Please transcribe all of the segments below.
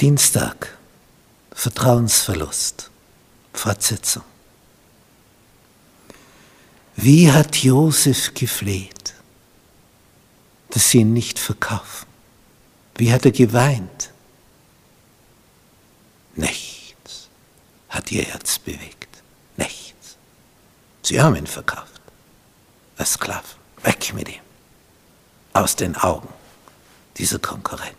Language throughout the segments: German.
Dienstag, Vertrauensverlust, Fortsetzung. Wie hat Josef gefleht, dass sie ihn nicht verkaufen? Wie hat er geweint? Nichts hat ihr Herz bewegt. Nichts. Sie haben ihn verkauft. Als Sklaven. Weg mit ihm. Aus den Augen dieser Konkurrent.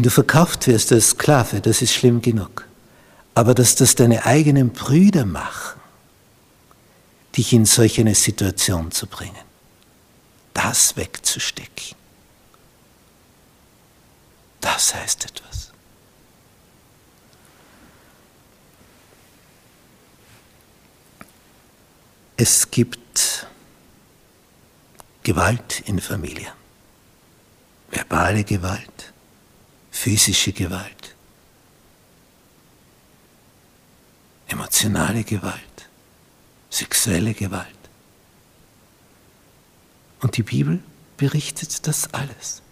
Wenn du verkauft wirst als Sklave, das ist schlimm genug. Aber dass das deine eigenen Brüder machen, dich in solch eine Situation zu bringen, das wegzustecken, das heißt etwas. Es gibt Gewalt in Familien, verbale Gewalt, physische Gewalt, emotionale Gewalt, sexuelle Gewalt. Und die Bibel berichtet das alles.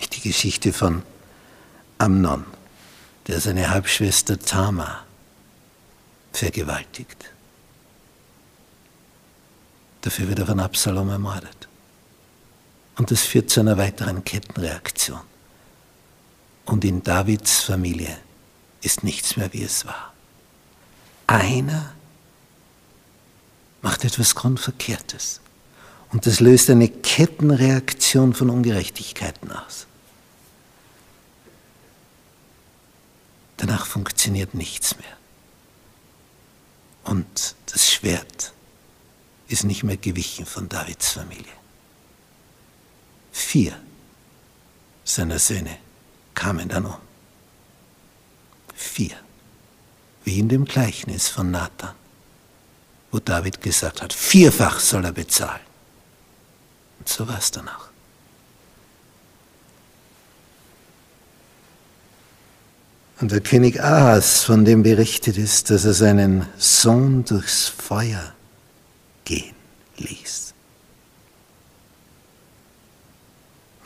Nicht die Geschichte von Amnon, der seine Halbschwester Tama vergewaltigt. Dafür wird er von Absalom ermordet. Und das führt zu einer weiteren Kettenreaktion. Und in Davids Familie ist nichts mehr, wie es war. Einer macht etwas Grundverkehrtes. Und das löst eine Kettenreaktion von Ungerechtigkeiten aus. Danach funktioniert nichts mehr. Und das Schwert ist nicht mehr gewichen von Davids Familie. Vier seiner Söhne kamen dann um. Vier. Wie in dem Gleichnis von Nathan, wo David gesagt hat, vierfach soll er bezahlen. Und so war es dann auch. Und der König Ahas, von dem berichtet ist, dass er seinen Sohn durchs Feuer gehen ließ.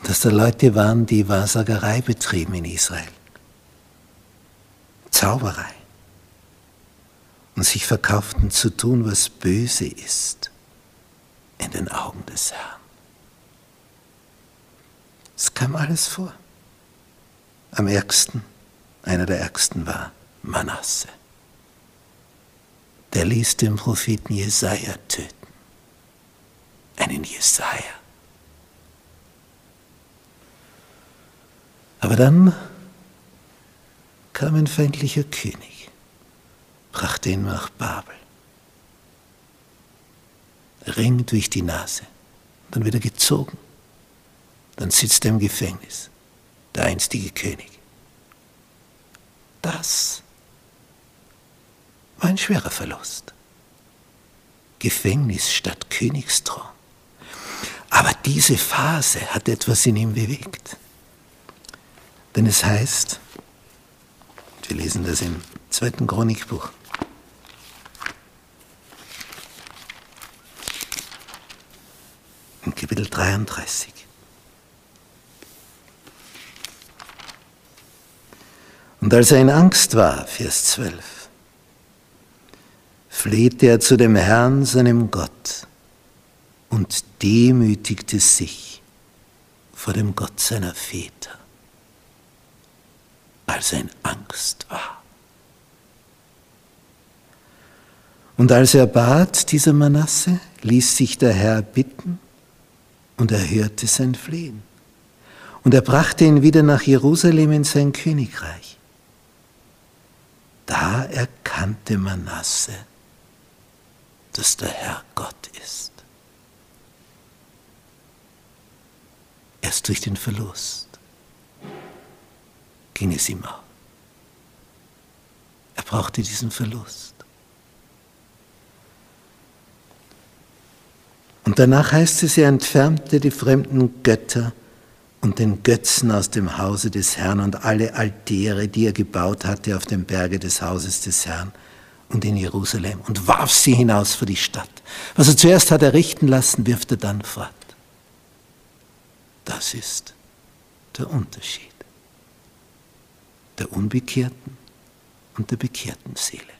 Dass da Leute waren, die Wahrsagerei betrieben in Israel. Zauberei. Und sich verkauften zu tun, was böse ist in den Augen des Herrn. Es kam alles vor. Am ärgsten, einer der ärgsten war Manasse. Der ließ den Propheten Jesaja töten. Einen Jesaja Aber dann kam ein feindlicher König, brachte ihn nach Babel. Ring durch die Nase, dann wird er gezogen. Dann sitzt er im Gefängnis, der einstige König. Das war ein schwerer Verlust. Gefängnis statt Königsthron. Aber diese Phase hat etwas in ihm bewegt. Denn es heißt, wir lesen das im zweiten Chronikbuch, in Kapitel 33. Und als er in Angst war, Vers 12, flehte er zu dem Herrn, seinem Gott, und demütigte sich vor dem Gott seiner Väter als er Angst war. Und als er bat, dieser Manasse, ließ sich der Herr bitten und er hörte sein Flehen. Und er brachte ihn wieder nach Jerusalem in sein Königreich. Da erkannte Manasse, dass der Herr Gott ist. Erst durch den Verlust ging es ihm auf. Er brauchte diesen Verlust. Und danach heißt es, er entfernte die fremden Götter und den Götzen aus dem Hause des Herrn und alle Altäre, die er gebaut hatte auf dem Berge des Hauses des Herrn und in Jerusalem und warf sie hinaus vor die Stadt. Was er zuerst hat errichten lassen, wirft er dann fort. Das ist der Unterschied der unbekehrten und der bekehrten Seele.